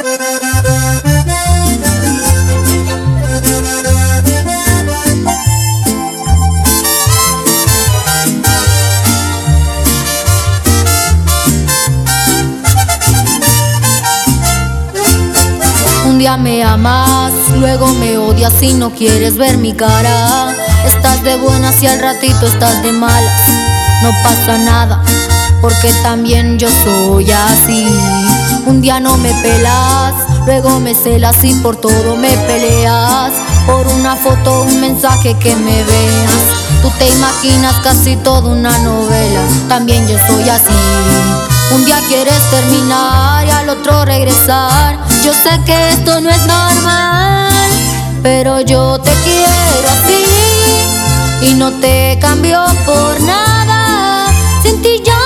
Un día me amas, luego me odias y no quieres ver mi cara. Estás de buenas y al ratito estás de malas. No pasa nada, porque también yo soy así. Un día no me pelas, luego me celas y por todo me peleas. Por una foto, un mensaje que me veas. Tú te imaginas casi toda una novela, también yo soy así. Un día quieres terminar y al otro regresar. Yo sé que esto no es normal, pero yo te quiero así y no te cambio por nada. Sin ti yo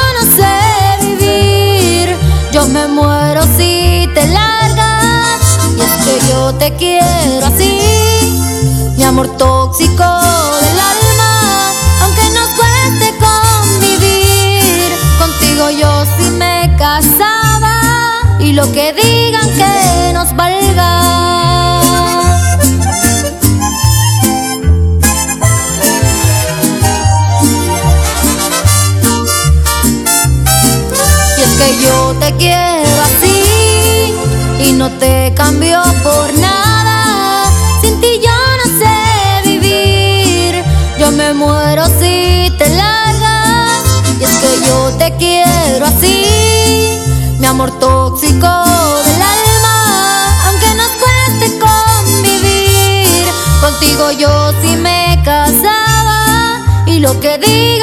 me muero si te largas. Y es que yo te quiero así, mi amor tóxico del alma, aunque nos cueste convivir. Contigo yo sí me casaba y lo que digan que nos valga. Que yo no te cambió por nada. Sin ti yo no sé vivir. Yo me muero si te largas. Y es que yo te quiero así, mi amor tóxico del alma. Aunque nos cueste convivir, contigo yo sí me casaba. Y lo que digo.